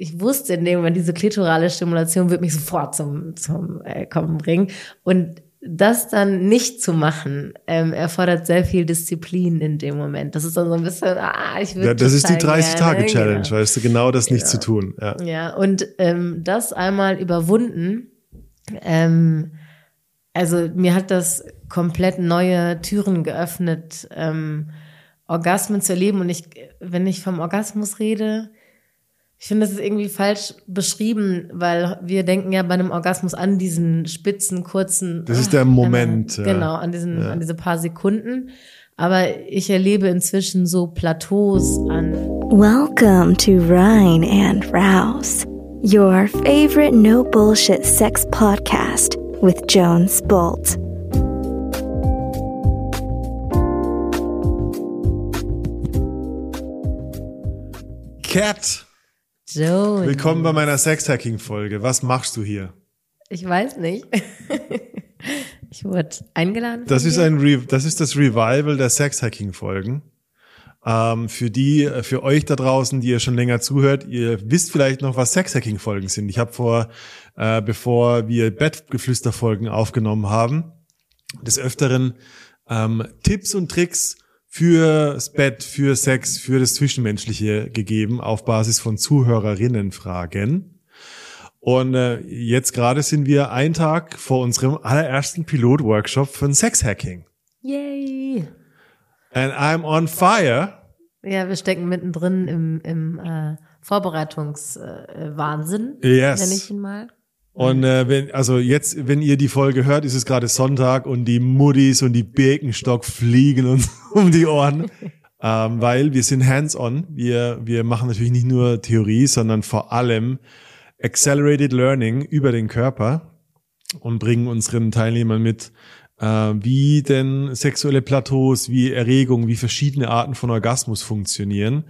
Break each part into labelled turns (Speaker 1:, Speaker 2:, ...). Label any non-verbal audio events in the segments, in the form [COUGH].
Speaker 1: ich wusste in dem Moment, diese klitorale Stimulation wird mich sofort zum, zum äh, Kommen bringen. Und das dann nicht zu machen, ähm, erfordert sehr viel Disziplin in dem Moment. Das ist dann so ein bisschen, ah, ich würde.
Speaker 2: Ja, das ist die 30-Tage-Challenge, genau. weißt du, genau das nicht genau. zu tun. Ja,
Speaker 1: ja und ähm, das einmal überwunden, ähm, also mir hat das komplett neue Türen geöffnet, ähm, Orgasmen zu erleben. Und ich, wenn ich vom Orgasmus rede, ich finde, das ist irgendwie falsch beschrieben, weil wir denken ja bei einem Orgasmus an diesen spitzen, kurzen.
Speaker 2: Das ist der Moment.
Speaker 1: Äh, genau, an diesen, ja. an diese paar Sekunden. Aber ich erlebe inzwischen so Plateaus an.
Speaker 3: Welcome to Rhine and Rouse, your favorite no bullshit sex podcast with Jones Bolt.
Speaker 2: Cat
Speaker 1: Jones.
Speaker 2: Willkommen bei meiner Sexhacking-Folge. Was machst du hier?
Speaker 1: Ich weiß nicht. [LAUGHS] ich wurde eingeladen.
Speaker 2: Das ist ein Re das ist das Revival der Sexhacking-Folgen. Ähm, für die, für euch da draußen, die ihr schon länger zuhört, ihr wisst vielleicht noch, was Sexhacking-Folgen sind. Ich habe vor, äh, bevor wir Bettgeflüster-Folgen aufgenommen haben, des Öfteren ähm, Tipps und Tricks fürs Bett, für Sex, für das Zwischenmenschliche gegeben auf Basis von Zuhörerinnenfragen. Und äh, jetzt gerade sind wir einen Tag vor unserem allerersten Pilot-Workshop von Sex-Hacking.
Speaker 1: Yay!
Speaker 2: And I'm on fire.
Speaker 1: Ja, wir stecken mittendrin im, im äh, Vorbereitungswahnsinn,
Speaker 2: äh, yes.
Speaker 1: nenne ich ihn mal.
Speaker 2: Und äh, wenn, also jetzt, wenn ihr die Folge hört, ist es gerade Sonntag und die Muddis und die Birkenstock fliegen uns [LAUGHS] um die Ohren. ähm, weil wir sind hands-on. Wir, wir machen natürlich nicht nur Theorie, sondern vor allem Accelerated Learning über den Körper und bringen unseren Teilnehmern mit, äh, wie denn sexuelle Plateaus, wie Erregung, wie verschiedene Arten von Orgasmus funktionieren.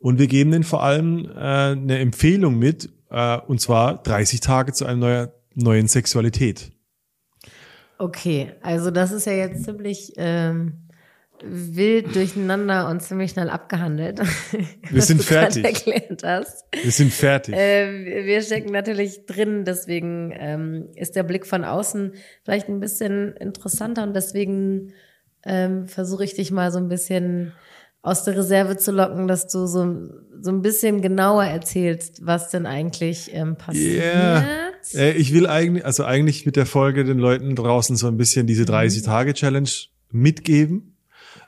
Speaker 2: Und wir geben denen vor allem äh, eine Empfehlung mit, äh, und zwar 30 Tage zu einer neuen, neuen Sexualität.
Speaker 1: Okay, also das ist ja jetzt ziemlich ähm, wild durcheinander und ziemlich schnell abgehandelt. [LAUGHS]
Speaker 2: Wir sind fertig.
Speaker 1: Erklärt hast.
Speaker 2: Wir sind fertig.
Speaker 1: Äh, wir stecken natürlich drin, deswegen ähm, ist der Blick von außen vielleicht ein bisschen interessanter und deswegen ähm, versuche ich dich mal so ein bisschen aus der Reserve zu locken, dass du so, so ein bisschen genauer erzählst, was denn eigentlich ähm, passiert. Yeah.
Speaker 2: Äh, ich will eigentlich, also eigentlich mit der Folge den Leuten draußen so ein bisschen diese 30-Tage-Challenge mitgeben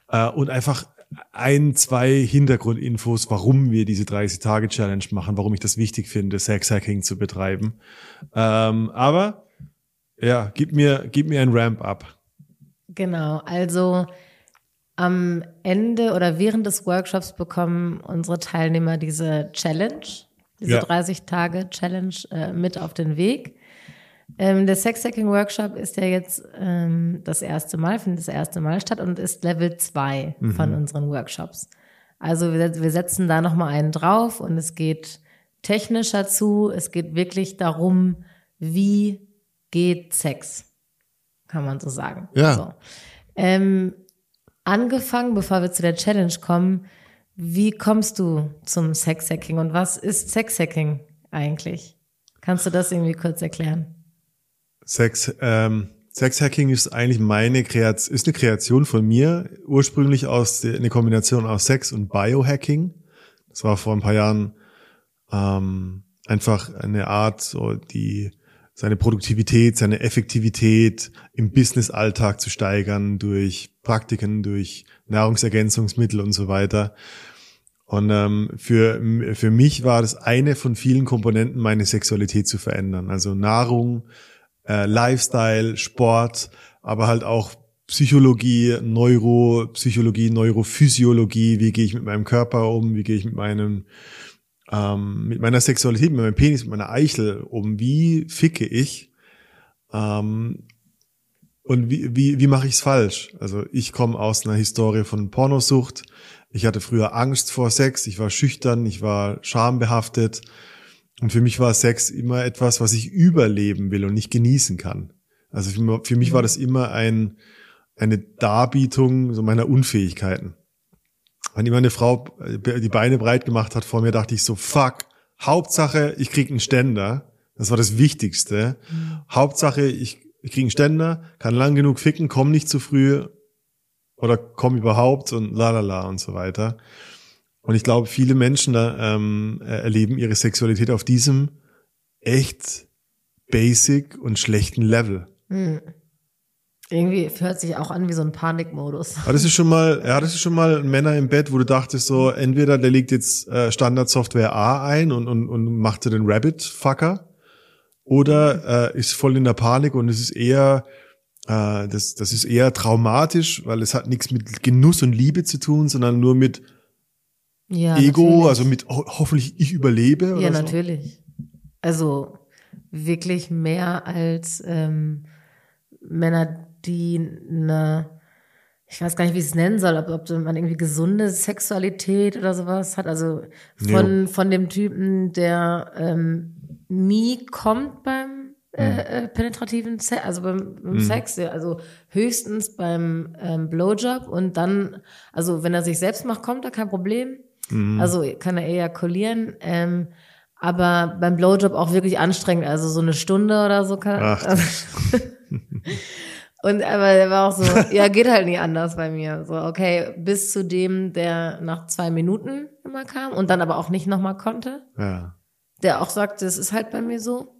Speaker 2: äh, und einfach ein, zwei Hintergrundinfos, warum wir diese 30-Tage-Challenge machen, warum ich das wichtig finde, Sex-Hacking zu betreiben. Ähm, aber ja, gib mir, gib mir ein Ramp-up.
Speaker 1: Genau, also am Ende oder während des Workshops bekommen unsere Teilnehmer diese Challenge, diese ja. 30-Tage-Challenge äh, mit auf den Weg. Ähm, der Sex-Hacking-Workshop ist ja jetzt ähm, das erste Mal, findet das erste Mal statt und ist Level 2 mhm. von unseren Workshops. Also wir, wir setzen da nochmal einen drauf und es geht technischer zu. Es geht wirklich darum, wie geht Sex, kann man so sagen.
Speaker 2: Ja.
Speaker 1: So. Ähm, angefangen, bevor wir zu der Challenge kommen, wie kommst du zum Sexhacking und was ist Sexhacking eigentlich? Kannst du das irgendwie kurz erklären?
Speaker 2: Sex, ähm, Sexhacking ist eigentlich meine Kreation, ist eine Kreation von mir, ursprünglich aus eine Kombination aus Sex und Biohacking. Das war vor ein paar Jahren ähm, einfach eine Art, so die seine Produktivität, seine Effektivität im Business-Alltag zu steigern durch Praktiken, durch Nahrungsergänzungsmittel und so weiter. Und ähm, für, für mich war das eine von vielen Komponenten, meine Sexualität zu verändern. Also Nahrung, äh, Lifestyle, Sport, aber halt auch Psychologie, Neuropsychologie, Neurophysiologie, wie gehe ich mit meinem Körper um, wie gehe ich mit meinem ähm, mit meiner Sexualität, mit meinem Penis, mit meiner Eichel um, wie ficke ich ähm, und wie, wie, wie mache ich es falsch? Also ich komme aus einer Historie von Pornosucht. Ich hatte früher Angst vor Sex, ich war schüchtern, ich war schambehaftet. Und für mich war Sex immer etwas, was ich überleben will und nicht genießen kann. Also für, für mich war das immer ein, eine Darbietung so meiner Unfähigkeiten wenn immer eine Frau äh, die Beine breit gemacht hat vor mir, dachte ich so, fuck, Hauptsache, ich krieg einen Ständer. Das war das Wichtigste. Mhm. Hauptsache, ich, ich krieg einen Ständer, kann lang genug ficken, komm nicht zu früh oder komm überhaupt und la la la und so weiter. Und ich glaube, viele Menschen da, ähm, erleben ihre Sexualität auf diesem echt basic und schlechten Level. Mhm.
Speaker 1: Irgendwie hört sich auch an wie so ein Panikmodus.
Speaker 2: Aber das ist schon mal, ja, das ist schon mal Männer im Bett, wo du dachtest so, entweder der legt jetzt äh, Standardsoftware A ein und, und, und macht den Rabbit-Fucker, oder äh, ist voll in der Panik und es ist eher, äh, das, das ist eher traumatisch, weil es hat nichts mit Genuss und Liebe zu tun, sondern nur mit ja, Ego, natürlich. also mit ho hoffentlich ich überlebe.
Speaker 1: Ja, so. natürlich. Also wirklich mehr als ähm, Männer, die eine, ich weiß gar nicht, wie ich es nennen soll, ob, ob man irgendwie gesunde Sexualität oder sowas hat. Also von, ja. von dem Typen, der ähm, nie kommt beim äh, mhm. äh, penetrativen Sex, also beim, beim mhm. Sex, also höchstens beim ähm, Blowjob und dann, also wenn er sich selbst macht, kommt da kein Problem. Mhm. Also kann er ejakulieren. Ähm, aber beim Blowjob auch wirklich anstrengend, also so eine Stunde oder so kann. Ach. Also, [LAUGHS] Und aber der war auch so, ja, geht halt nie anders bei mir. So, okay, bis zu dem, der nach zwei Minuten immer kam und dann aber auch nicht nochmal konnte. Ja. Der auch sagte, es ist halt bei mir so.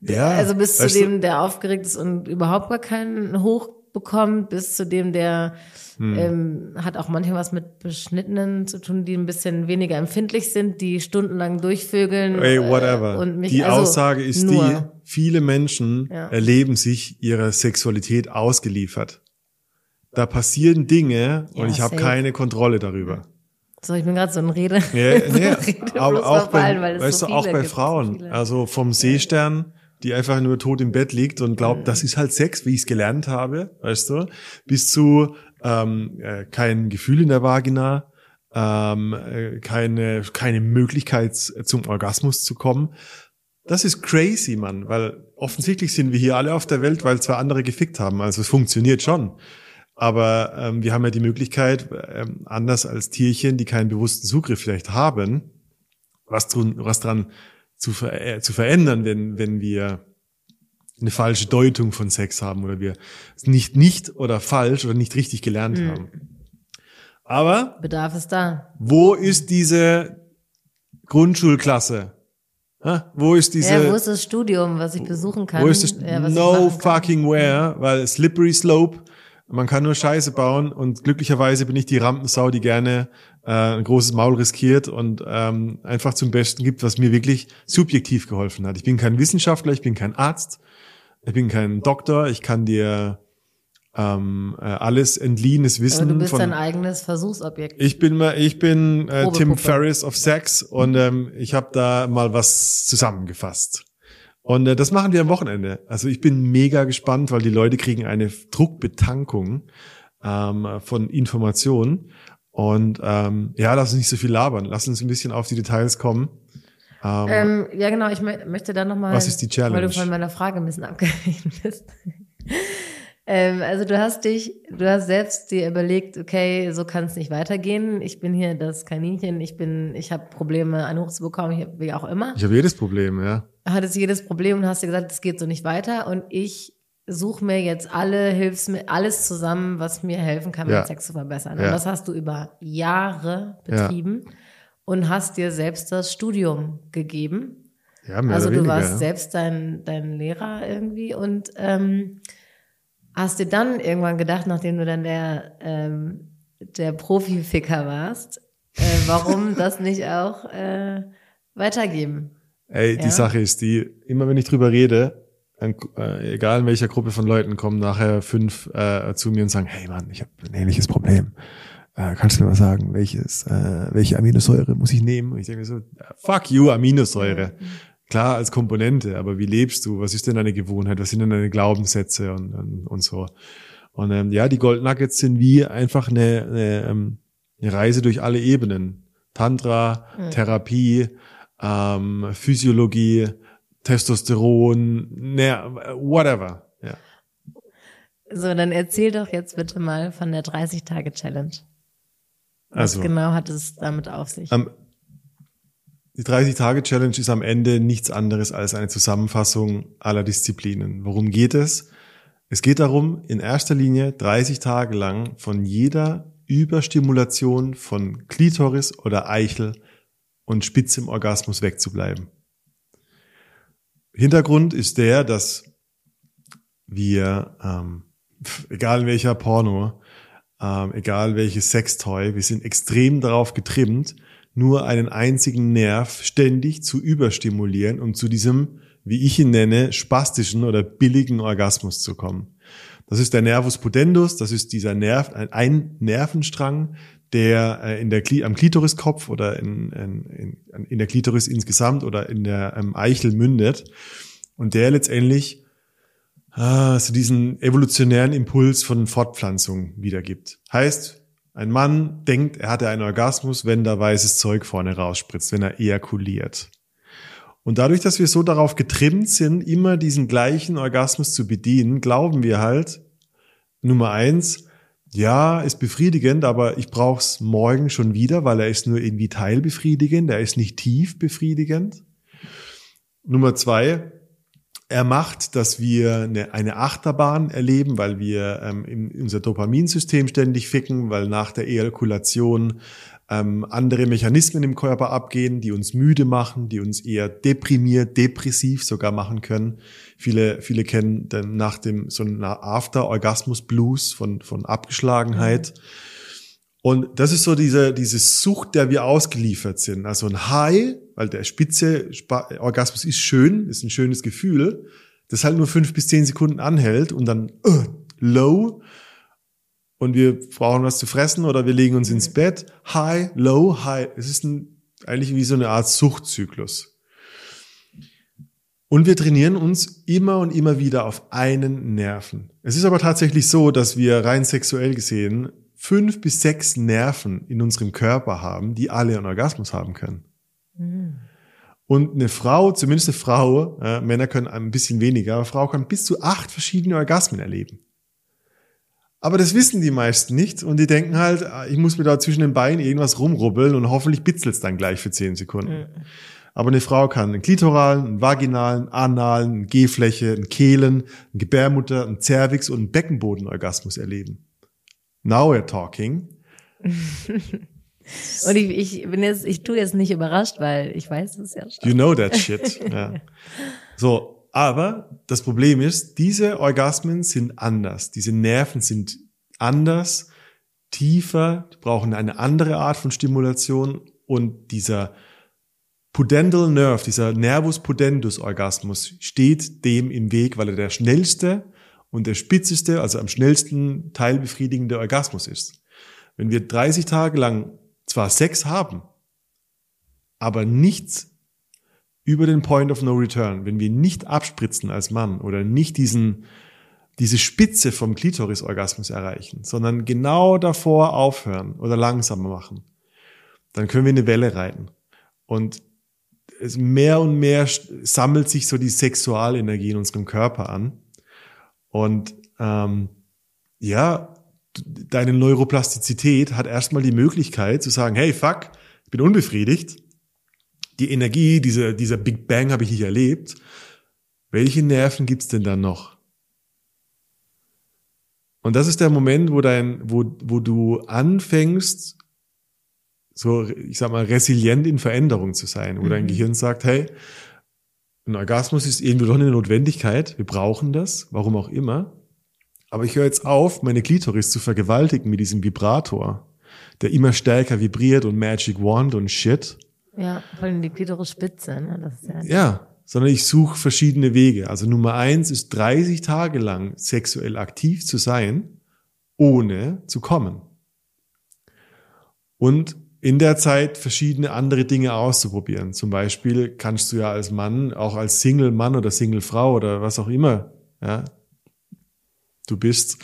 Speaker 1: Ja. Also bis zu dem, der aufgeregt ist und überhaupt gar keinen Hoch bekommt, bis zu dem, der hm. ähm, hat auch manchmal was mit Beschnittenen zu tun, die ein bisschen weniger empfindlich sind, die stundenlang durchvögeln.
Speaker 2: Hey, whatever. Äh, und mich, die also Aussage ist nur. die, viele Menschen ja. erleben sich ihrer Sexualität ausgeliefert. Da passieren Dinge und ja, ich habe keine Kontrolle darüber.
Speaker 1: So, ich bin gerade so ein Rede.
Speaker 2: Ja, [LAUGHS] nee, Rede aber auch bei, weißt so du, auch bei Frauen. Also vom Seestern die einfach nur tot im Bett liegt und glaubt, mhm. das ist halt Sex, wie ich es gelernt habe, weißt du, bis zu ähm, äh, kein Gefühl in der Vagina, ähm, äh, keine, keine Möglichkeit zum Orgasmus zu kommen. Das ist crazy, Mann, weil offensichtlich sind wir hier alle auf der Welt, weil zwei andere gefickt haben. Also es funktioniert schon. Aber ähm, wir haben ja die Möglichkeit, ähm, anders als Tierchen, die keinen bewussten Zugriff vielleicht haben, was, tun, was dran zu, ver äh, zu verändern, wenn, wenn wir eine falsche Deutung von Sex haben oder wir es nicht nicht oder falsch oder nicht richtig gelernt mhm. haben. Aber
Speaker 1: Bedarf ist da.
Speaker 2: Wo ist diese Grundschulklasse? Ha? Wo ist diese?
Speaker 1: Ja, wo ist das Studium, was ich besuchen kann?
Speaker 2: Wo ist das? Ja, no fucking where, weil slippery slope. Man kann nur Scheiße bauen und glücklicherweise bin ich die Rampensau, die gerne äh, ein großes Maul riskiert und ähm, einfach zum Besten gibt, was mir wirklich subjektiv geholfen hat. Ich bin kein Wissenschaftler, ich bin kein Arzt, ich bin kein Doktor, ich kann dir ähm, äh, alles entliehenes Wissen. Aber
Speaker 1: du bist von, dein eigenes Versuchsobjekt.
Speaker 2: Ich bin mal, ich bin äh, Tim Ferriss of Sex und ähm, ich habe da mal was zusammengefasst. Und äh, das machen wir am Wochenende. Also ich bin mega gespannt, weil die Leute kriegen eine Druckbetankung ähm, von Informationen. Und ähm, ja, lass uns nicht so viel labern. Lass uns ein bisschen auf die Details kommen.
Speaker 1: Ähm, ähm, ja, genau. Ich möchte da nochmal.
Speaker 2: Was ist die Challenge?
Speaker 1: Weil du von meiner Frage ein bisschen abgewichen bist. [LAUGHS] ähm, also du hast dich, du hast selbst dir überlegt, okay, so kann es nicht weitergehen. Ich bin hier das Kaninchen. Ich bin, ich habe Probleme, einen hochzubekommen, ich, wie auch immer.
Speaker 2: Ich habe jedes Problem, ja.
Speaker 1: Hattest jedes Problem und hast dir gesagt, es geht so nicht weiter. Und ich suche mir jetzt alle Hilfsmittel, alles zusammen, was mir helfen kann, ja. meinen Sex zu verbessern. Ja. Und das hast du über Jahre betrieben. Ja und hast dir selbst das Studium gegeben. Ja, mehr also du weniger, warst selbst dein, dein Lehrer irgendwie und ähm, hast dir dann irgendwann gedacht, nachdem du dann der, ähm, der Profificker warst, äh, warum [LAUGHS] das nicht auch äh, weitergeben?
Speaker 2: Ey, die ja? Sache ist die, immer wenn ich drüber rede, dann, äh, egal in welcher Gruppe von Leuten, kommen nachher fünf äh, zu mir und sagen, hey Mann, ich habe ein ähnliches Problem äh, kannst du mir mal sagen, welches, äh, welche Aminosäure muss ich nehmen? Und ich denke so, fuck you, Aminosäure. Klar, als Komponente, aber wie lebst du? Was ist denn deine Gewohnheit? Was sind denn deine Glaubenssätze und, und, und so? Und ähm, ja, die Gold Nuggets sind wie einfach eine, eine, ähm, eine Reise durch alle Ebenen. Tantra, mhm. Therapie, ähm, Physiologie, Testosteron, ne, whatever. Ja.
Speaker 1: So, dann erzähl doch jetzt bitte mal von der 30-Tage-Challenge. Was also, genau hat es damit auf sich?
Speaker 2: Am, die 30-Tage-Challenge ist am Ende nichts anderes als eine Zusammenfassung aller Disziplinen. Worum geht es? Es geht darum, in erster Linie 30 Tage lang von jeder Überstimulation von Klitoris oder Eichel und spitzem Orgasmus wegzubleiben. Hintergrund ist der, dass wir, ähm, egal welcher Porno, ähm, egal welches Sextoy, wir sind extrem darauf getrimmt, nur einen einzigen Nerv ständig zu überstimulieren, um zu diesem, wie ich ihn nenne, spastischen oder billigen Orgasmus zu kommen. Das ist der Nervus pudendus, das ist dieser Nerv, ein, Nervenstrang, der äh, in der am Klitoriskopf oder in, in, in der Klitoris insgesamt oder in der ähm, Eichel mündet und der letztendlich ah, so diesen evolutionären Impuls von Fortpflanzung wiedergibt. Heißt, ein Mann denkt, er hatte einen Orgasmus, wenn da weißes Zeug vorne rausspritzt, wenn er ejakuliert. Und dadurch, dass wir so darauf getrimmt sind, immer diesen gleichen Orgasmus zu bedienen, glauben wir halt, Nummer eins, ja, ist befriedigend, aber ich brauche es morgen schon wieder, weil er ist nur irgendwie teilbefriedigend, er ist nicht tief befriedigend. Nummer zwei, er macht, dass wir eine, eine Achterbahn erleben, weil wir ähm, in, unser Dopaminsystem ständig ficken, weil nach der Ejakulation ähm, andere Mechanismen im Körper abgehen, die uns müde machen, die uns eher deprimiert, depressiv sogar machen können. Viele, viele kennen dann nach dem so einer After-Orgasmus-Blues von, von Abgeschlagenheit. Mhm und das ist so diese, diese Sucht, der wir ausgeliefert sind. Also ein High, weil der spitze Orgasmus ist schön, ist ein schönes Gefühl, das halt nur fünf bis zehn Sekunden anhält und dann uh, low und wir brauchen was zu fressen oder wir legen uns ins Bett. High, low, high. Es ist ein, eigentlich wie so eine Art Suchtzyklus. Und wir trainieren uns immer und immer wieder auf einen Nerven. Es ist aber tatsächlich so, dass wir rein sexuell gesehen fünf bis sechs Nerven in unserem Körper haben, die alle einen Orgasmus haben können. Mhm. Und eine Frau, zumindest eine Frau, äh, Männer können ein bisschen weniger, aber eine Frau kann bis zu acht verschiedene Orgasmen erleben. Aber das wissen die meisten nicht und die denken halt, ah, ich muss mir da zwischen den Beinen irgendwas rumrubbeln und hoffentlich bitzelt es dann gleich für zehn Sekunden. Mhm. Aber eine Frau kann einen klitoralen, einen vaginalen, analen, eine G-Fläche, einen Kehlen, einen Gebärmutter, einen Cervix und einen Beckenbodenorgasmus erleben. Now we're talking. [LAUGHS]
Speaker 1: Und ich, ich bin jetzt, ich tue jetzt nicht überrascht, weil ich weiß es ja schon.
Speaker 2: You know that shit. [LAUGHS] ja. So, aber das Problem ist, diese Orgasmen sind anders. Diese Nerven sind anders, tiefer, brauchen eine andere Art von Stimulation und dieser Pudendal Nerve, dieser Nervus pudendus Orgasmus steht dem im Weg, weil er der schnellste und der spitzeste, also am schnellsten teilbefriedigende Orgasmus ist. Wenn wir 30 Tage lang zwar Sex haben, aber nichts über den Point of No Return, wenn wir nicht abspritzen als Mann oder nicht diesen, diese Spitze vom Klitorisorgasmus erreichen, sondern genau davor aufhören oder langsamer machen, dann können wir eine Welle reiten. Und es mehr und mehr sammelt sich so die Sexualenergie in unserem Körper an. Und ähm, ja, deine Neuroplastizität hat erstmal die Möglichkeit zu sagen, hey, fuck, ich bin unbefriedigt. Die Energie, diese, dieser Big Bang habe ich nicht erlebt. Welche Nerven gibt's denn dann noch? Und das ist der Moment, wo dein, wo, wo du anfängst, so, ich sag mal, resilient in Veränderung zu sein, wo mhm. dein Gehirn sagt, hey, ein Orgasmus ist irgendwie doch eine Notwendigkeit. Wir brauchen das, warum auch immer. Aber ich höre jetzt auf, meine Klitoris zu vergewaltigen mit diesem Vibrator, der immer stärker vibriert und Magic Wand und Shit.
Speaker 1: Ja, vor allem die Klitorisspitze. Ne? Das ist
Speaker 2: ja, ja, sondern ich suche verschiedene Wege. Also Nummer eins ist 30 Tage lang sexuell aktiv zu sein, ohne zu kommen. Und in der Zeit verschiedene andere Dinge auszuprobieren. Zum Beispiel kannst du ja als Mann, auch als Single-Mann oder Single-Frau oder was auch immer, ja, du bist,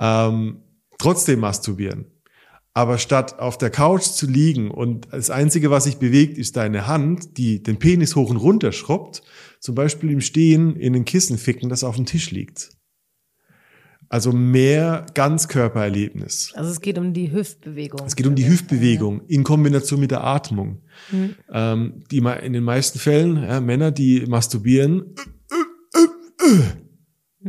Speaker 2: ähm, trotzdem masturbieren. Aber statt auf der Couch zu liegen und das Einzige, was sich bewegt, ist deine Hand, die den Penis hoch und runter schrubbt, zum Beispiel im Stehen in den Kissen ficken, das auf dem Tisch liegt. Also mehr Ganzkörpererlebnis.
Speaker 1: Also es geht um die Hüftbewegung.
Speaker 2: Es geht um die Hüftbewegung in Kombination mit der Atmung.
Speaker 1: Mhm.
Speaker 2: Ähm, die in den meisten Fällen, ja, Männer, die masturbieren,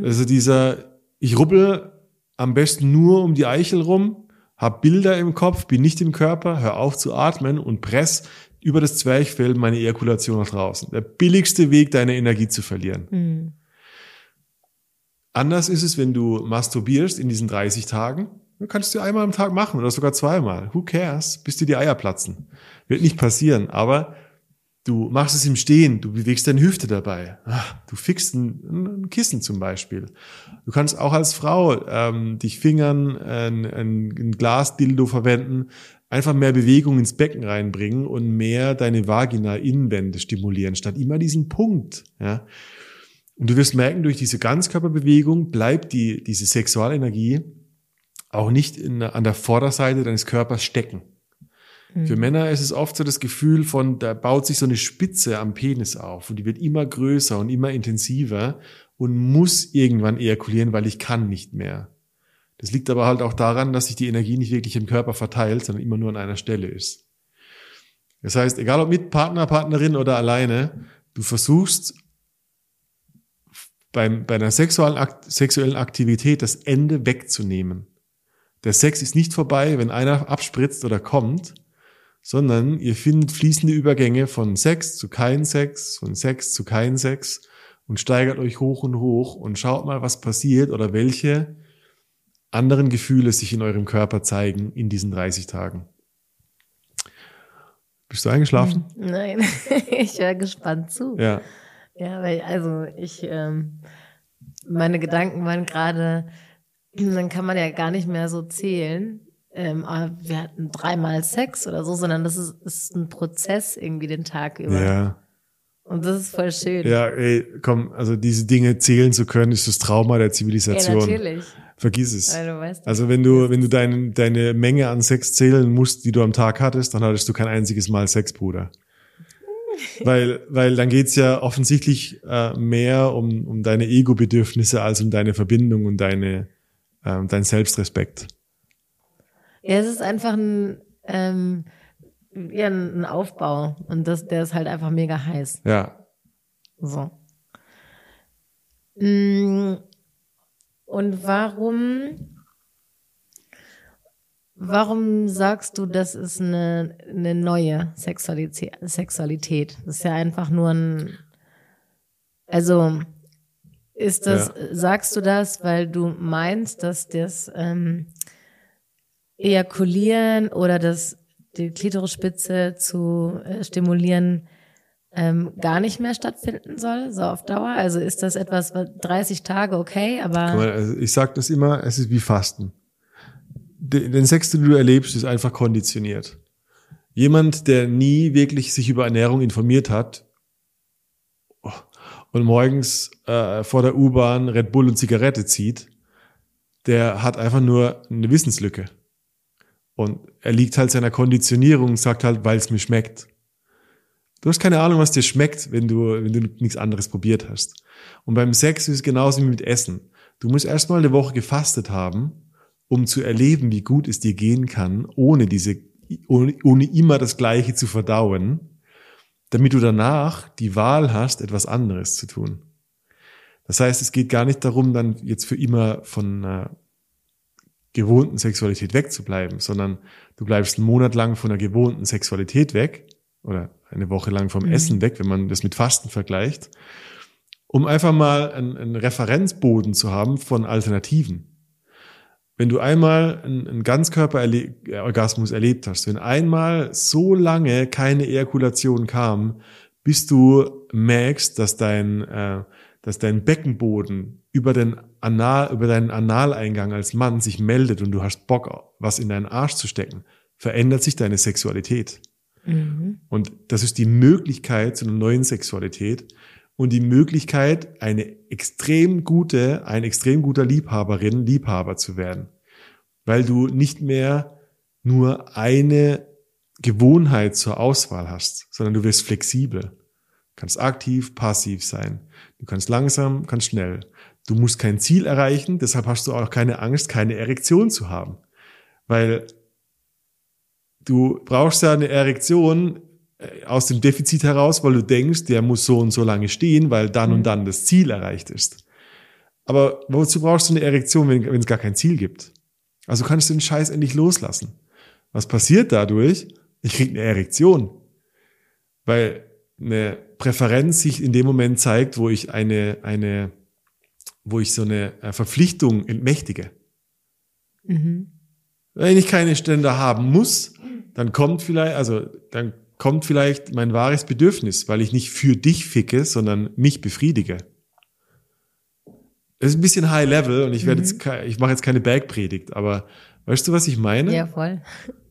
Speaker 2: also dieser, ich rubbel am besten nur um die Eichel rum, hab Bilder im Kopf, bin nicht im Körper, hör auf zu atmen und press über das Zwerchfell meine Ejakulation nach draußen. Der billigste Weg, deine Energie zu verlieren.
Speaker 1: Mhm.
Speaker 2: Anders ist es, wenn du masturbierst in diesen 30 Tagen. Dann kannst du einmal am Tag machen oder sogar zweimal. Who cares? Bis dir die Eier platzen. Wird nicht passieren, aber du machst es im Stehen, du bewegst deine Hüfte dabei. Ah, Du fixst ein, ein Kissen zum Beispiel. Du kannst auch als Frau ähm, dich fingern, ein, ein, ein Glasdildo verwenden, einfach mehr Bewegung ins Becken reinbringen und mehr deine Vagina-Innenwände stimulieren, statt immer diesen Punkt. Ja. Und du wirst merken, durch diese Ganzkörperbewegung bleibt die, diese Sexualenergie auch nicht in, an der Vorderseite deines Körpers stecken. Für Männer ist es oft so das Gefühl von, da baut sich so eine Spitze am Penis auf und die wird immer größer und immer intensiver und muss irgendwann ejakulieren, weil ich kann nicht mehr. Das liegt aber halt auch daran, dass sich die Energie nicht wirklich im Körper verteilt, sondern immer nur an einer Stelle ist. Das heißt, egal ob mit Partner, Partnerin oder alleine, du versuchst beim, bei einer sexuellen Aktivität das Ende wegzunehmen. Der Sex ist nicht vorbei, wenn einer abspritzt oder kommt, sondern ihr findet fließende Übergänge von Sex zu kein Sex, von Sex zu kein Sex und steigert euch hoch und hoch und schaut mal, was passiert oder welche anderen Gefühle sich in eurem Körper zeigen in diesen 30 Tagen. Bist du eingeschlafen?
Speaker 1: Nein, [LAUGHS] ich höre gespannt zu.
Speaker 2: Ja.
Speaker 1: Ja, weil, also ich, ähm, meine Gedanken waren gerade, dann kann man ja gar nicht mehr so zählen. Ähm, ah, wir hatten dreimal Sex oder so, sondern das ist, ist ein Prozess irgendwie den Tag über.
Speaker 2: Ja.
Speaker 1: Und das ist voll schön.
Speaker 2: Ja, ey, komm, also diese Dinge zählen zu können, ist das Trauma der
Speaker 1: Ja,
Speaker 2: Zivilisation.
Speaker 1: natürlich.
Speaker 2: Vergiss es.
Speaker 1: Weil du weißt,
Speaker 2: Also wenn du, wenn du deine, deine Menge an Sex zählen musst, die du am Tag hattest, dann hattest du kein einziges Mal Sex, Bruder. [LAUGHS] weil, weil dann geht's ja offensichtlich äh, mehr um, um deine Ego-Bedürfnisse als um deine Verbindung und deine, ähm, dein Selbstrespekt.
Speaker 1: Ja, es ist einfach ein, ähm, ja, ein Aufbau. Und das, der ist halt einfach mega heiß.
Speaker 2: Ja.
Speaker 1: So. Mm, Und warum, warum sagst du, das ist eine, eine neue Sexualität, Sexualität? Das ist ja einfach nur ein, also, ist das, sagst du das, weil du meinst, dass das ähm, Ejakulieren oder das, die Klitorisspitze zu äh, stimulieren ähm, gar nicht mehr stattfinden soll, so auf Dauer? Also ist das etwas, was 30 Tage okay, aber
Speaker 2: mal, also ich sag das immer, es ist wie Fasten. De- Den Sex, den du erlebst, ist einfach konditioniert. Jemand, der nie wirklich sich über Ernährung informiert hat oh, und morgens äh, vor der U-Bahn Red Bull und Zigarette zieht, der hat einfach nur eine Wissenslücke. Und er liegt halt seiner Konditionierung und sagt halt, weil es mir schmeckt. Du hast keine Ahnung, was dir schmeckt, wenn du, wenn du nichts anderes probiert hast. Und beim Sex ist es genauso wie mit Essen. Du musst erstmal eine Woche gefastet haben, um zu erleben, wie gut es dir gehen kann, ohne diese, ohne, ohne immer das Gleiche zu verdauen, damit du danach die Wahl hast, etwas anderes zu tun. Das heißt, es geht gar nicht darum, dann jetzt für immer von einer gewohnten Sexualität wegzubleiben, sondern du bleibst einen Monat lang von der gewohnten Sexualität weg oder eine Woche lang vom Essen weg, wenn man das mit Fasten vergleicht, um einfach mal einen, einen Referenzboden zu haben von Alternativen. Wenn du einmal einen, einen Ganzkörper-Orgasmus erlebt hast, wenn einmal so lange keine Ejakulation kam, bis du merkst, dass dein, äh, dass dein Beckenboden über den Anal, über deinen Analeingang als Mann sich meldet und du hast Bock, was in deinen Arsch zu stecken, verändert sich deine Sexualität. Und das ist die Möglichkeit zu einer neuen Sexualität und die Möglichkeit, eine extrem gute, ein extrem guter Liebhaberin, Liebhaber zu werden. Weil du nicht mehr nur eine Gewohnheit zur Auswahl hast, sondern du wirst flexibel. Du kannst aktiv, passiv sein. Du kannst langsam, kannst schnell. Du musst kein Ziel erreichen, deshalb hast du auch keine Angst, keine Erektion zu haben. Weil du brauchst ja eine Erektion äh, aus dem Defizit heraus, weil du denkst, der muss so und so lange stehen, weil dann mhm. und dann das Ziel erreicht ist. Aber wozu brauchst du eine Erektion, wenn, wenn es gar kein Ziel gibt? Also kannst du den Scheiß endlich loslassen. Was passiert dadurch? Ich krieg eine Erektion. Weil eine Präferenz sich in dem Moment zeigt, wo ich eine, eine, wo ich so eine äh, Verpflichtung entmächtige. Mhm. Wenn ich keine Ständer haben muss, dann kommt vielleicht, also dann kommt vielleicht mein wahres Bedürfnis, weil ich nicht für dich ficke, sondern mich befriedige. Das ist ein bisschen High Level und ich werde mhm. jetzt, ich mache jetzt keine Bergpredigt, aber weißt du, was ich meine?
Speaker 1: Ja, voll.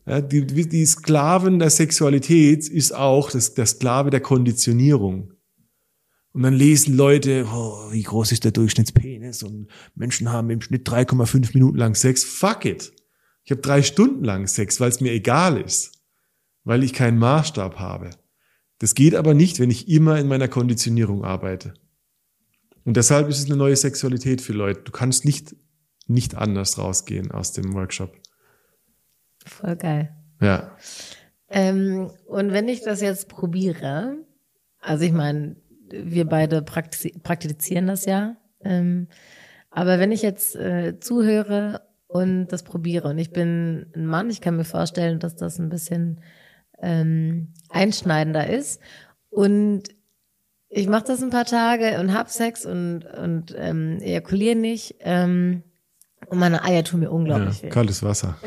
Speaker 2: Ja, die, die Sklaven der Sexualität ist auch das, der Sklave der Konditionierung. Und dann lesen Leute, oh, wie groß ist der Durchschnittspenis? Und Menschen haben im Schnitt 3,5 Minuten lang Sex. Fuck it. Ich habe drei Stunden lang Sex, weil es mir egal ist. Weil ich keinen Maßstab habe. Das geht aber nicht, wenn ich immer in meiner Konditionierung arbeite. Und deshalb ist es eine neue Sexualität für Leute. Du kannst nicht, nicht anders rausgehen aus dem Workshop.
Speaker 1: Voll geil.
Speaker 2: Ja.
Speaker 1: Ähm, und wenn ich das jetzt probiere, also ich meine, wir beide praktizieren das ja, ähm, aber wenn ich jetzt äh, zuhöre und das probiere und ich bin ein Mann, ich kann mir vorstellen, dass das ein bisschen ähm, einschneidender ist und ich mache das ein paar Tage und hab Sex und, und ähm, ejakuliere nicht. Ähm, und meine Eier tun mir unglaublich ja, weh.
Speaker 2: Kaltes Wasser.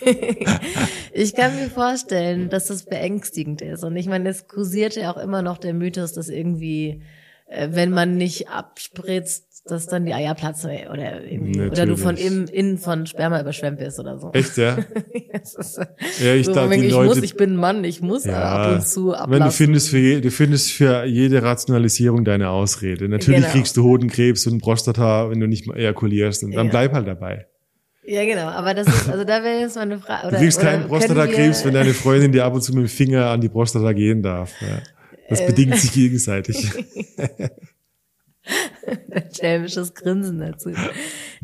Speaker 2: [LAUGHS]
Speaker 1: ich kann mir vorstellen, dass das beängstigend ist. Und ich meine, es kursiert ja auch immer noch der Mythos, dass irgendwie, äh, wenn man nicht abspritzt, dass dann die Eier platzen oder irgendwie, oder du von innen, innen von Sperma überschwemmt bist oder so.
Speaker 2: Echt, ja? [LAUGHS]
Speaker 1: ist, ja, ich so, dachte, ich Leute, muss, ich bin ein Mann, ich muss ja, ab und zu ablassen.
Speaker 2: Wenn du findest für, je, du findest für jede Rationalisierung deine Ausrede. Natürlich genau. kriegst du Hodenkrebs und Prostata, wenn du nicht ejakulierst und dann ja. bleib halt dabei.
Speaker 1: Ja, genau, aber das ist, also da wäre jetzt mal eine Frage.
Speaker 2: du kriegst keinen Prostatakrebs, wenn deine Freundin dir ab und zu mit dem Finger an die Prostata gehen darf. Ja. Das ähm. bedingt sich gegenseitig. [LAUGHS] [LAUGHS]
Speaker 1: Schelmisches Grinsen dazu.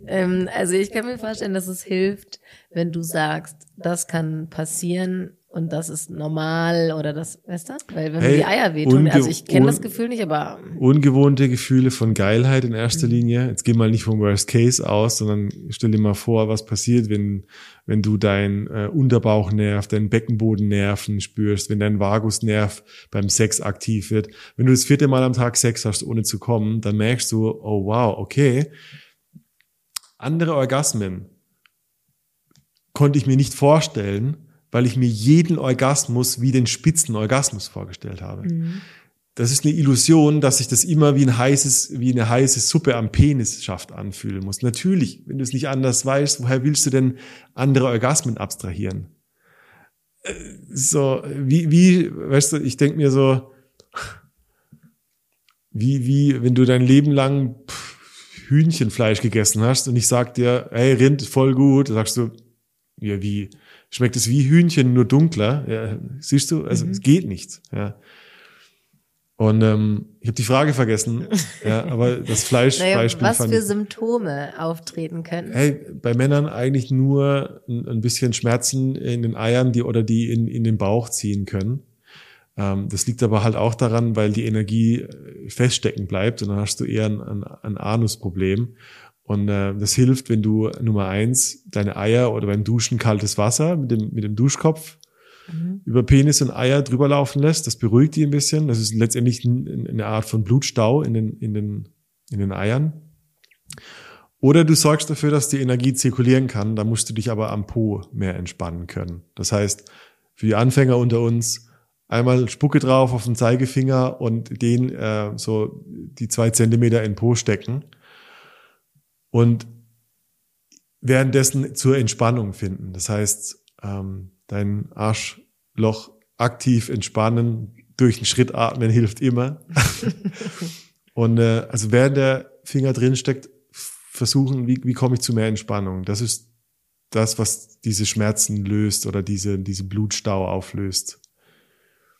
Speaker 1: Ähm, also ich kann mir vorstellen, dass es hilft, wenn du sagst, das kann passieren und das ist normal oder das, weißt du? Weil wenn hey, die Eier wehtun, also ich kenne das Gefühl nicht, aber.
Speaker 2: Ungewohnte Gefühle von Geilheit in erster mhm. Linie. Jetzt geh mal nicht vom Worst Case aus, sondern stell dir mal vor, was passiert, wenn, wenn du dein äh, Unterbauchnerv, deinen Beckenbodennerven spürst, wenn dein Vagusnerv beim Sex aktiv wird. Wenn du das vierte Mal am Tag Sex hast, ohne zu kommen, dann merkst du, oh wow, okay. Andere Orgasmen konnte ich mir nicht vorstellen, weil ich mir jeden Orgasmus wie den Spitzenorgasmus vorgestellt habe. Mhm. Das ist eine Illusion, dass sich das immer wie ein heißes, wie eine heiße Suppe am Penis schafft anfühlen muss. Natürlich, wenn du es nicht anders weißt, woher willst du denn andere Orgasmen abstrahieren? Äh, so, wie, wie, weißt du, ich denke mir so, wie, wie, wenn du dein Leben lang Hühnchenfleisch gegessen hast und ich sag dir, hey, Rind, voll gut, sagst du, ja, wie, schmeckt es wie Hühnchen, nur dunkler. Ja, siehst du, also mhm. es geht nicht. Ja. Und ähm, ich habe die Frage vergessen, [LAUGHS] ja, aber das Fleisch naja, Beispiel
Speaker 1: was für Symptome auftreten können.
Speaker 2: Hey, bei Männern eigentlich nur ein, ein, bisschen Schmerzen in den Eiern, die oder die in, in den Bauch ziehen können. Ähm, das liegt aber halt auch daran, weil die Energie äh, feststecken bleibt und dann hast du eher ein, ein, ein Anusproblem. Und äh, das hilft, wenn du Nummer eins deine Eier oder beim Duschen kaltes Wasser mit dem, mit dem Duschkopf mhm. über Penis und Eier drüber laufen lässt. Das beruhigt die ein bisschen. Das ist letztendlich eine Art von Blutstau in den, in den, in den Eiern. Oder du sorgst dafür, dass die Energie zirkulieren kann. Da musst du dich aber am Po mehr entspannen können. Das heißt, für die Anfänger unter uns, einmal Spucke drauf auf den Zeigefinger und den äh, so die zwei Zentimeter in den Po stecken und währenddessen zur Entspannung finden. Das heißt, ähm, dein Arschloch aktiv entspannen, durch den Schritt atmen hilft immer. [LAUGHS] und äh, also während der Finger drin steckt, versuchen, wie, wie komme ich zu mehr Entspannung? Das ist das, was diese Schmerzen löst oder diese, diese Blutstau auflöst.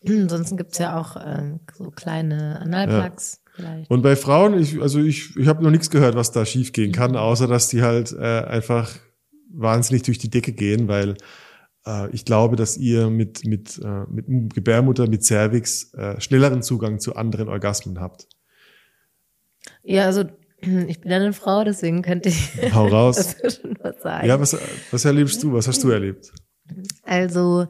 Speaker 1: Ansonsten gibt's ja auch äh, so kleine Analplugs. Ja vielleicht.
Speaker 2: Und bei Frauen, ich, also ich, ich habe noch nichts gehört, was da schiefgehen kann, außer dass die halt äh, einfach wahnsinnig durch die Decke gehen, weil ich glaube, dass ihr mit, mit, äh, mit Gebärmutter, mit Cervix äh, schnelleren Zugang zu anderen Orgasmen habt.
Speaker 1: Ja, also [CLEARS THROAT] ich bin eine Frau, deswegen könnte ich [LAUGHS]
Speaker 2: Hau raus.
Speaker 1: das schon was sagen.
Speaker 2: Ja, was, was erlebst du? Was hast du erlebt?
Speaker 1: Also,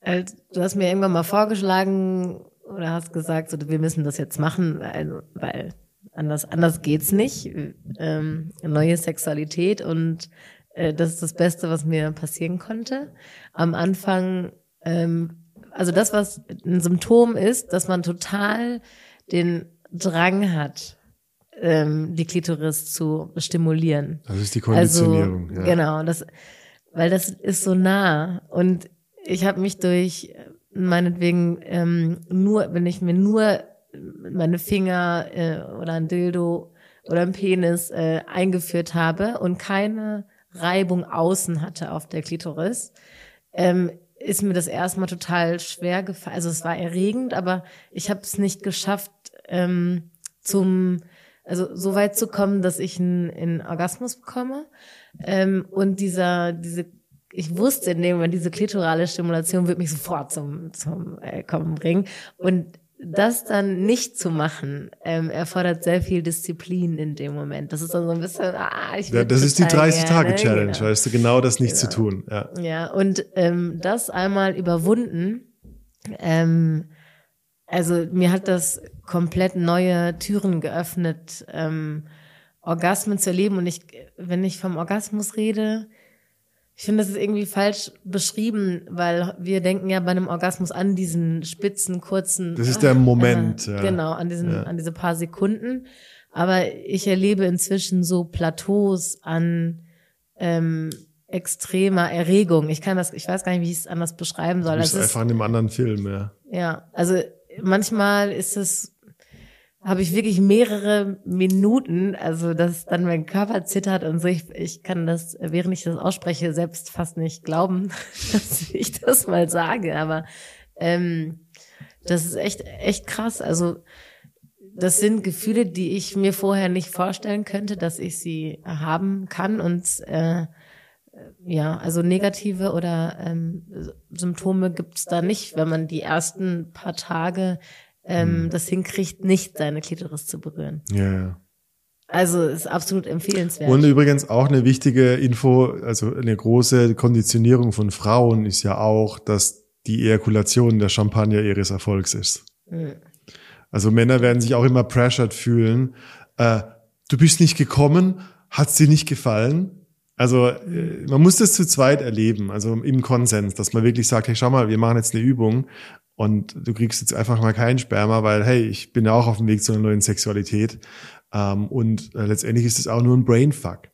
Speaker 1: als, du hast mir irgendwann mal vorgeschlagen oder hast gesagt, so, wir müssen das jetzt machen, also, weil anders, anders geht's nicht. Ähm, neue Sexualität und äh, das ist das Beste, was mir passieren konnte. Am Anfang, ähm, also das, was ein Symptom ist, dass man total den Drang hat, ähm, die Klitoris zu stimulieren.
Speaker 2: Das ist die Konditionierung.
Speaker 1: Also,
Speaker 2: ja.
Speaker 1: Genau, das, weil das ist so nah. Und ich habe mich durch meinetwegen ähm, nur, wenn ich mir nur meine Finger äh, oder ein Dildo oder ein Penis äh, eingeführt habe und keine Reibung außen hatte auf der Klitoris, ähm, ist mir das erstmal total schwer gefallen. Also es war erregend, aber ich habe es nicht geschafft, ähm, zum also so weit zu kommen, dass ich einen, einen Orgasmus bekomme. Ähm, und dieser, diese, ich wusste in dem Moment, diese klitorale Stimulation wird mich sofort zum, zum äh, Kommen bringen. Und das dann nicht zu machen, ähm, erfordert sehr viel Disziplin in dem Moment. Das ist dann so ein bisschen, ah, ich
Speaker 2: Ja, das ist die
Speaker 1: total
Speaker 2: 30-Tage-Challenge,
Speaker 1: gerne, genau.
Speaker 2: weißt du, genau das nicht zu
Speaker 1: Genau.
Speaker 2: tun. Ja.
Speaker 1: Ja, und ähm, das einmal überwunden, ähm, also mir hat das komplett neue Türen geöffnet, ähm, Orgasmen zu erleben. Und ich, wenn ich vom Orgasmus rede, ich finde, das ist irgendwie falsch beschrieben, weil wir denken ja bei einem Orgasmus an diesen spitzen, kurzen.
Speaker 2: Das ist der Moment,
Speaker 1: Äh,
Speaker 2: ja.
Speaker 1: Genau, an diesen,
Speaker 2: Ja.
Speaker 1: an diese paar Sekunden. Aber ich erlebe inzwischen so Plateaus an ähm, extremer Erregung. Ich kann das, ich weiß gar nicht, wie ich es anders beschreiben soll.
Speaker 2: Du bist
Speaker 1: Das ist,
Speaker 2: einfach in einem anderen Film, ja.
Speaker 1: ja, also manchmal ist es, habe ich wirklich mehrere Minuten, also dass dann mein Körper zittert und so. Ich, ich kann das, während ich das ausspreche, selbst fast nicht glauben, [LAUGHS] dass ich das mal sage. Aber ähm, das ist echt, echt krass. Also das sind Gefühle, die ich mir vorher nicht vorstellen könnte, dass ich sie haben kann und äh, ja, also negative oder ähm, Symptome gibt's da nicht, wenn man die ersten paar Tage ähm, das hinkriegt, nicht seine Klitoris zu berühren.
Speaker 2: Ja, ja.
Speaker 1: Also ist absolut empfehlenswert.
Speaker 2: Und übrigens auch eine wichtige Info, also eine große Konditionierung von Frauen ist ja auch, dass die Ejakulation der Champagner ihres Erfolgs ist.
Speaker 1: Mhm.
Speaker 2: Also Männer werden sich auch immer pressured fühlen. Äh, du bist nicht gekommen, hat's dir nicht gefallen? Also äh, man muss das zu zweit erleben, also im Konsens, dass man wirklich sagt, hey, schau mal, wir machen jetzt eine Übung und du kriegst jetzt einfach mal keinen Sperma, weil hey, ich bin ja auch auf dem Weg zu einer neuen Sexualität ähm, und äh, letztendlich ist es auch nur ein Brainfuck.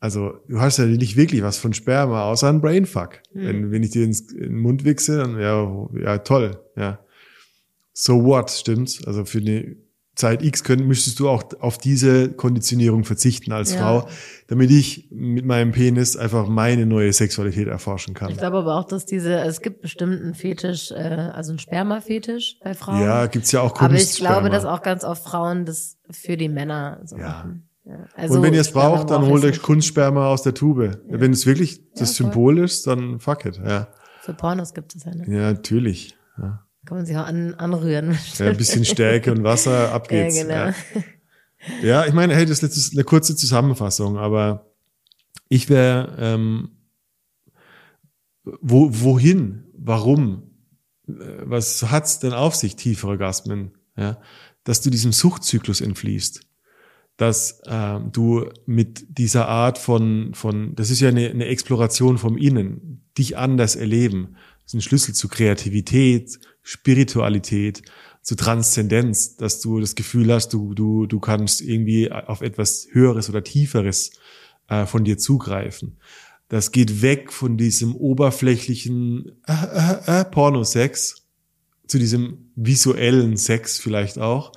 Speaker 2: Also du hast ja nicht wirklich was von Sperma, außer ein Brainfuck. Wenn, wenn ich dir ins, in den Mund wichse, dann ja, ja toll, ja. So what, stimmt's? Also für eine Zeit X können, müsstest du auch auf diese Konditionierung verzichten als
Speaker 1: Ja.
Speaker 2: Frau, damit ich mit meinem Penis einfach meine neue Sexualität erforschen kann.
Speaker 1: ich glaube aber auch, dass diese, es gibt bestimmt einen Fetisch, äh, also einen Spermafetisch bei Frauen.
Speaker 2: Ja, gibt's ja auch
Speaker 1: aber ich glaube, dass auch ganz oft Frauen das für die Männer so
Speaker 2: Ja.
Speaker 1: machen. Ja. Also,
Speaker 2: Und wenn ihr es braucht, dann holt euch
Speaker 1: nicht.
Speaker 2: Kunstsperma aus der Tube. Wenn es wirklich das. Symbol ist, dann fuck it. Ja,
Speaker 1: Für Pornos gibt es ja, ne?
Speaker 2: ja natürlich. Ja.
Speaker 1: Kann man sich auch an, anrühren.
Speaker 2: Ja, ein bisschen Stärke und Wasser, ab [LAUGHS]
Speaker 1: Ja,
Speaker 2: geht's.
Speaker 1: genau.
Speaker 2: Ja, ja ich meine, hey, das ist eine kurze Zusammenfassung, aber ich wäre, ähm, wo, wohin, warum, Äh, was hat's denn auf sich, tiefere Orgasmen, ja, dass du diesem Suchtzyklus entfließt, dass ähm, du mit dieser Art von, von, das ist ja eine, eine Exploration vom Innen, dich anders erleben, ist ein Schlüssel zu Kreativität, Spiritualität, zu Transzendenz, dass du das Gefühl hast, du, du, du kannst irgendwie auf etwas Höheres oder Tieferes äh, von dir zugreifen. Das geht weg von diesem oberflächlichen äh, äh, äh, Pornosex zu diesem visuellen Sex vielleicht auch,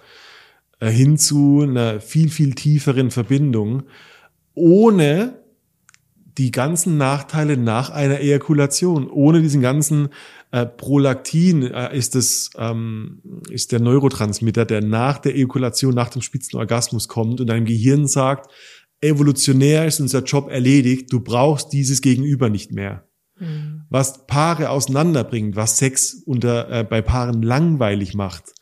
Speaker 2: äh, hin zu einer viel, viel tieferen Verbindung, ohne die ganzen Nachteile nach einer Ejakulation, ohne diesen ganzen Äh, Prolaktin äh, ist das ähm, ist der Neurotransmitter, der nach der Ejakulation, nach dem Spitzenorgasmus kommt und deinem Gehirn sagt, evolutionär ist unser Job erledigt, du brauchst dieses Gegenüber nicht mehr. Mhm. Was Paare auseinanderbringt, was Sex unter äh, bei Paaren langweilig macht,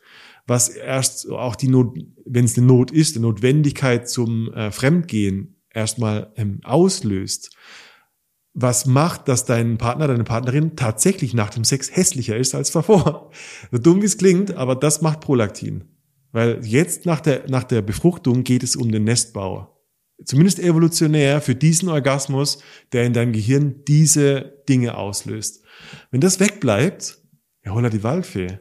Speaker 2: was erst auch die Not, wenn es eine Not ist, eine Notwendigkeit zum äh, Fremdgehen erstmal ähm, auslöst, was macht, dass dein Partner, deine Partnerin tatsächlich nach dem Sex hässlicher ist als davor. So dumm wie es klingt, aber das macht Prolaktin. Weil jetzt nach der, nach der Befruchtung geht es um den Nestbau. Zumindest evolutionär für diesen Orgasmus, der in deinem Gehirn diese Dinge auslöst. Wenn das wegbleibt, ja, holla die Waldfee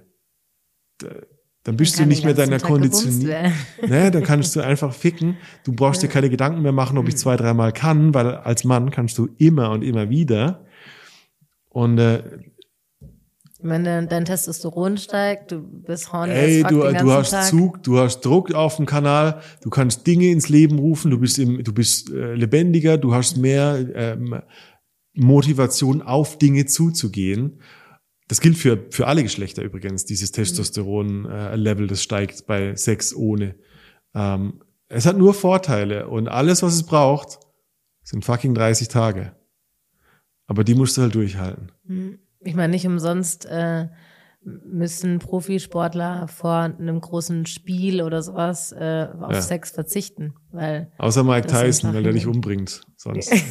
Speaker 2: dann bist du nicht mehr deiner Kondition. [LAUGHS] Ne, dann kannst du einfach ficken. Du brauchst dir keine Gedanken mehr machen, ob ich zwei, dreimal kann, weil als Mann kannst du immer und immer wieder. Und äh,
Speaker 1: wenn dein Testosteron steigt, du bist horny
Speaker 2: Ey, du, du hast Tag. Zug, du hast Druck auf dem Kanal, du kannst Dinge ins Leben rufen, du bist im, du bist äh, lebendiger, du hast mehr ähm, Motivation auf Dinge zuzugehen. Das gilt für, für alle Geschlechter übrigens, dieses mhm. Testosteron-Level, das steigt bei Sex ohne. Ähm, es hat nur Vorteile und alles, was es braucht, sind fucking 30 Tage. Aber die musst du halt durchhalten.
Speaker 1: Mhm. Ich meine, nicht umsonst äh, müssen Profisportler vor einem großen Spiel oder sowas äh, auf ja. Sex verzichten. Weil
Speaker 2: Außer Mike Tyson, weil der dich umbringt. Sonst. [LAUGHS]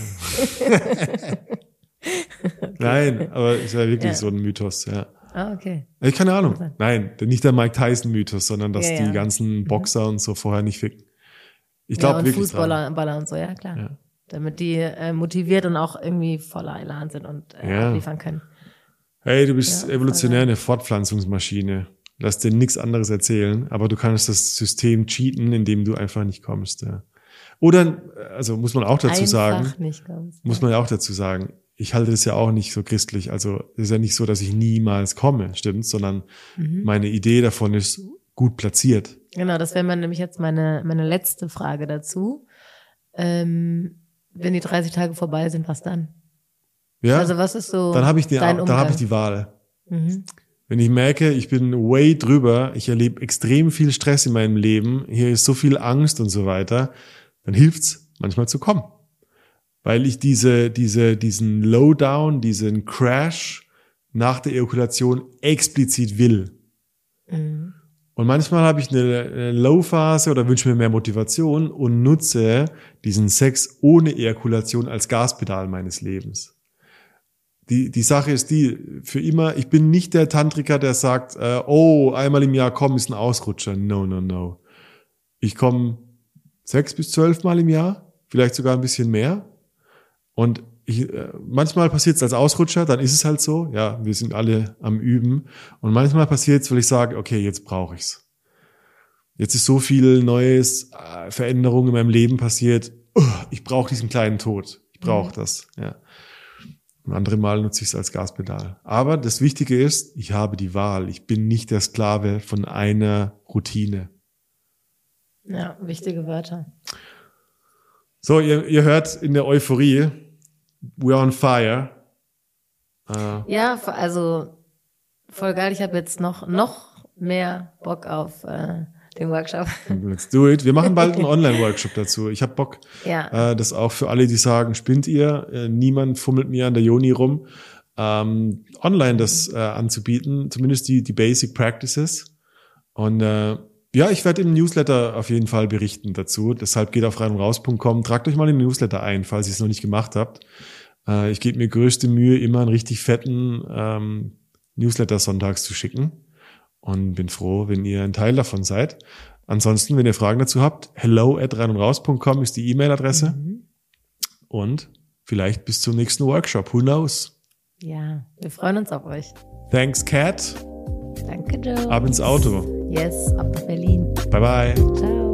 Speaker 2: [LAUGHS] Nein, aber ist ja wirklich ja. so ein Mythos, ja.
Speaker 1: Ah, okay.
Speaker 2: Ich keine Ahnung. Nein, nicht der Mike Tyson-Mythos, sondern dass ja, die ganzen mhm. Boxer mhm. und so vorher nicht ficken. Ich glaube ja, wirklich.
Speaker 1: Fußballer Baller und so, ja klar. Damit die äh, motiviert und auch irgendwie voller Elan sind und äh, liefern können.
Speaker 2: Hey, du bist evolutionär eine Fortpflanzungsmaschine. Lass dir nichts anderes erzählen, aber du kannst das System cheaten, indem du einfach nicht kommst. Ja. Oder, also muss man auch dazu einfach sagen, muss man ja auch dazu sagen, ich halte das ja auch nicht so christlich. Also es ist ja nicht so, dass ich niemals komme, stimmt, sondern mhm. meine Idee davon ist gut platziert.
Speaker 1: Genau, das wäre nämlich jetzt meine, meine letzte Frage dazu. Ähm, wenn die 30 Tage vorbei sind, was dann?
Speaker 2: Ja.
Speaker 1: Also was ist so?
Speaker 2: Dann habe ich, den, dann hab ich die Wahl. Mhm. Wenn ich merke, ich bin way drüber, ich erlebe extrem viel Stress in meinem Leben, hier ist so viel Angst und so weiter, dann hilft's manchmal zu kommen weil ich diese, diese, diesen Lowdown, diesen Crash nach der Ejakulation explizit will. Mhm. Und manchmal habe ich eine Low-Phase oder wünsche mir mehr Motivation und nutze diesen Sex ohne Ejakulation als Gaspedal meines Lebens. Die, die Sache ist die, für immer, ich bin nicht der Tantriker, der sagt, äh, oh, einmal im Jahr kommen ist ein Ausrutscher. No, no, no. Ich komme sechs bis zwölf Mal im Jahr, vielleicht sogar ein bisschen mehr. Und ich, äh, manchmal passiert es als Ausrutscher, dann ist es halt so. Ja, wir sind alle am Üben. Und manchmal passiert es, weil ich sage, okay, jetzt brauche ich's. Jetzt ist so viel Neues, äh, Veränderung in meinem Leben passiert. Uh, ich brauche diesen kleinen Tod. Ich brauche mhm. das. Ja. Und andere Mal nutze ich es als Gaspedal. Aber das Wichtige ist, ich habe die Wahl. Ich bin nicht der Sklave von einer Routine.
Speaker 1: Ja, wichtige Wörter.
Speaker 2: So, ihr, ihr hört in der Euphorie, we're on fire.
Speaker 1: Äh, ja, also voll geil. Ich habe jetzt noch, noch mehr Bock auf äh, den Workshop. [LAUGHS]
Speaker 2: Let's do it. Wir machen bald einen Online-Workshop dazu. Ich habe Bock, ja. äh, das auch für alle, die sagen, spinnt ihr, äh, niemand fummelt mir an der Joni rum, ähm, online das äh, anzubieten, zumindest die, die Basic Practices. Und äh, ja, ich werde im Newsletter auf jeden Fall berichten dazu. Deshalb geht auf reinundraus.com, tragt euch mal in den Newsletter ein, falls ihr es noch nicht gemacht habt. Äh, ich gebe mir größte Mühe, immer einen richtig fetten ähm, Newsletter sonntags zu schicken. Und bin froh, wenn ihr ein Teil davon seid. Ansonsten, wenn ihr Fragen dazu habt, hello at reinundraus.com ist die E-Mail-Adresse. Mhm. Und vielleicht bis zum nächsten Workshop. Who knows?
Speaker 1: Ja, wir freuen uns auf euch.
Speaker 2: Thanks, Cat.
Speaker 1: Danke, Joe.
Speaker 2: Ab ins Auto.
Speaker 1: Yes, ab nach Berlin.
Speaker 2: Bye, bye.
Speaker 1: Ciao.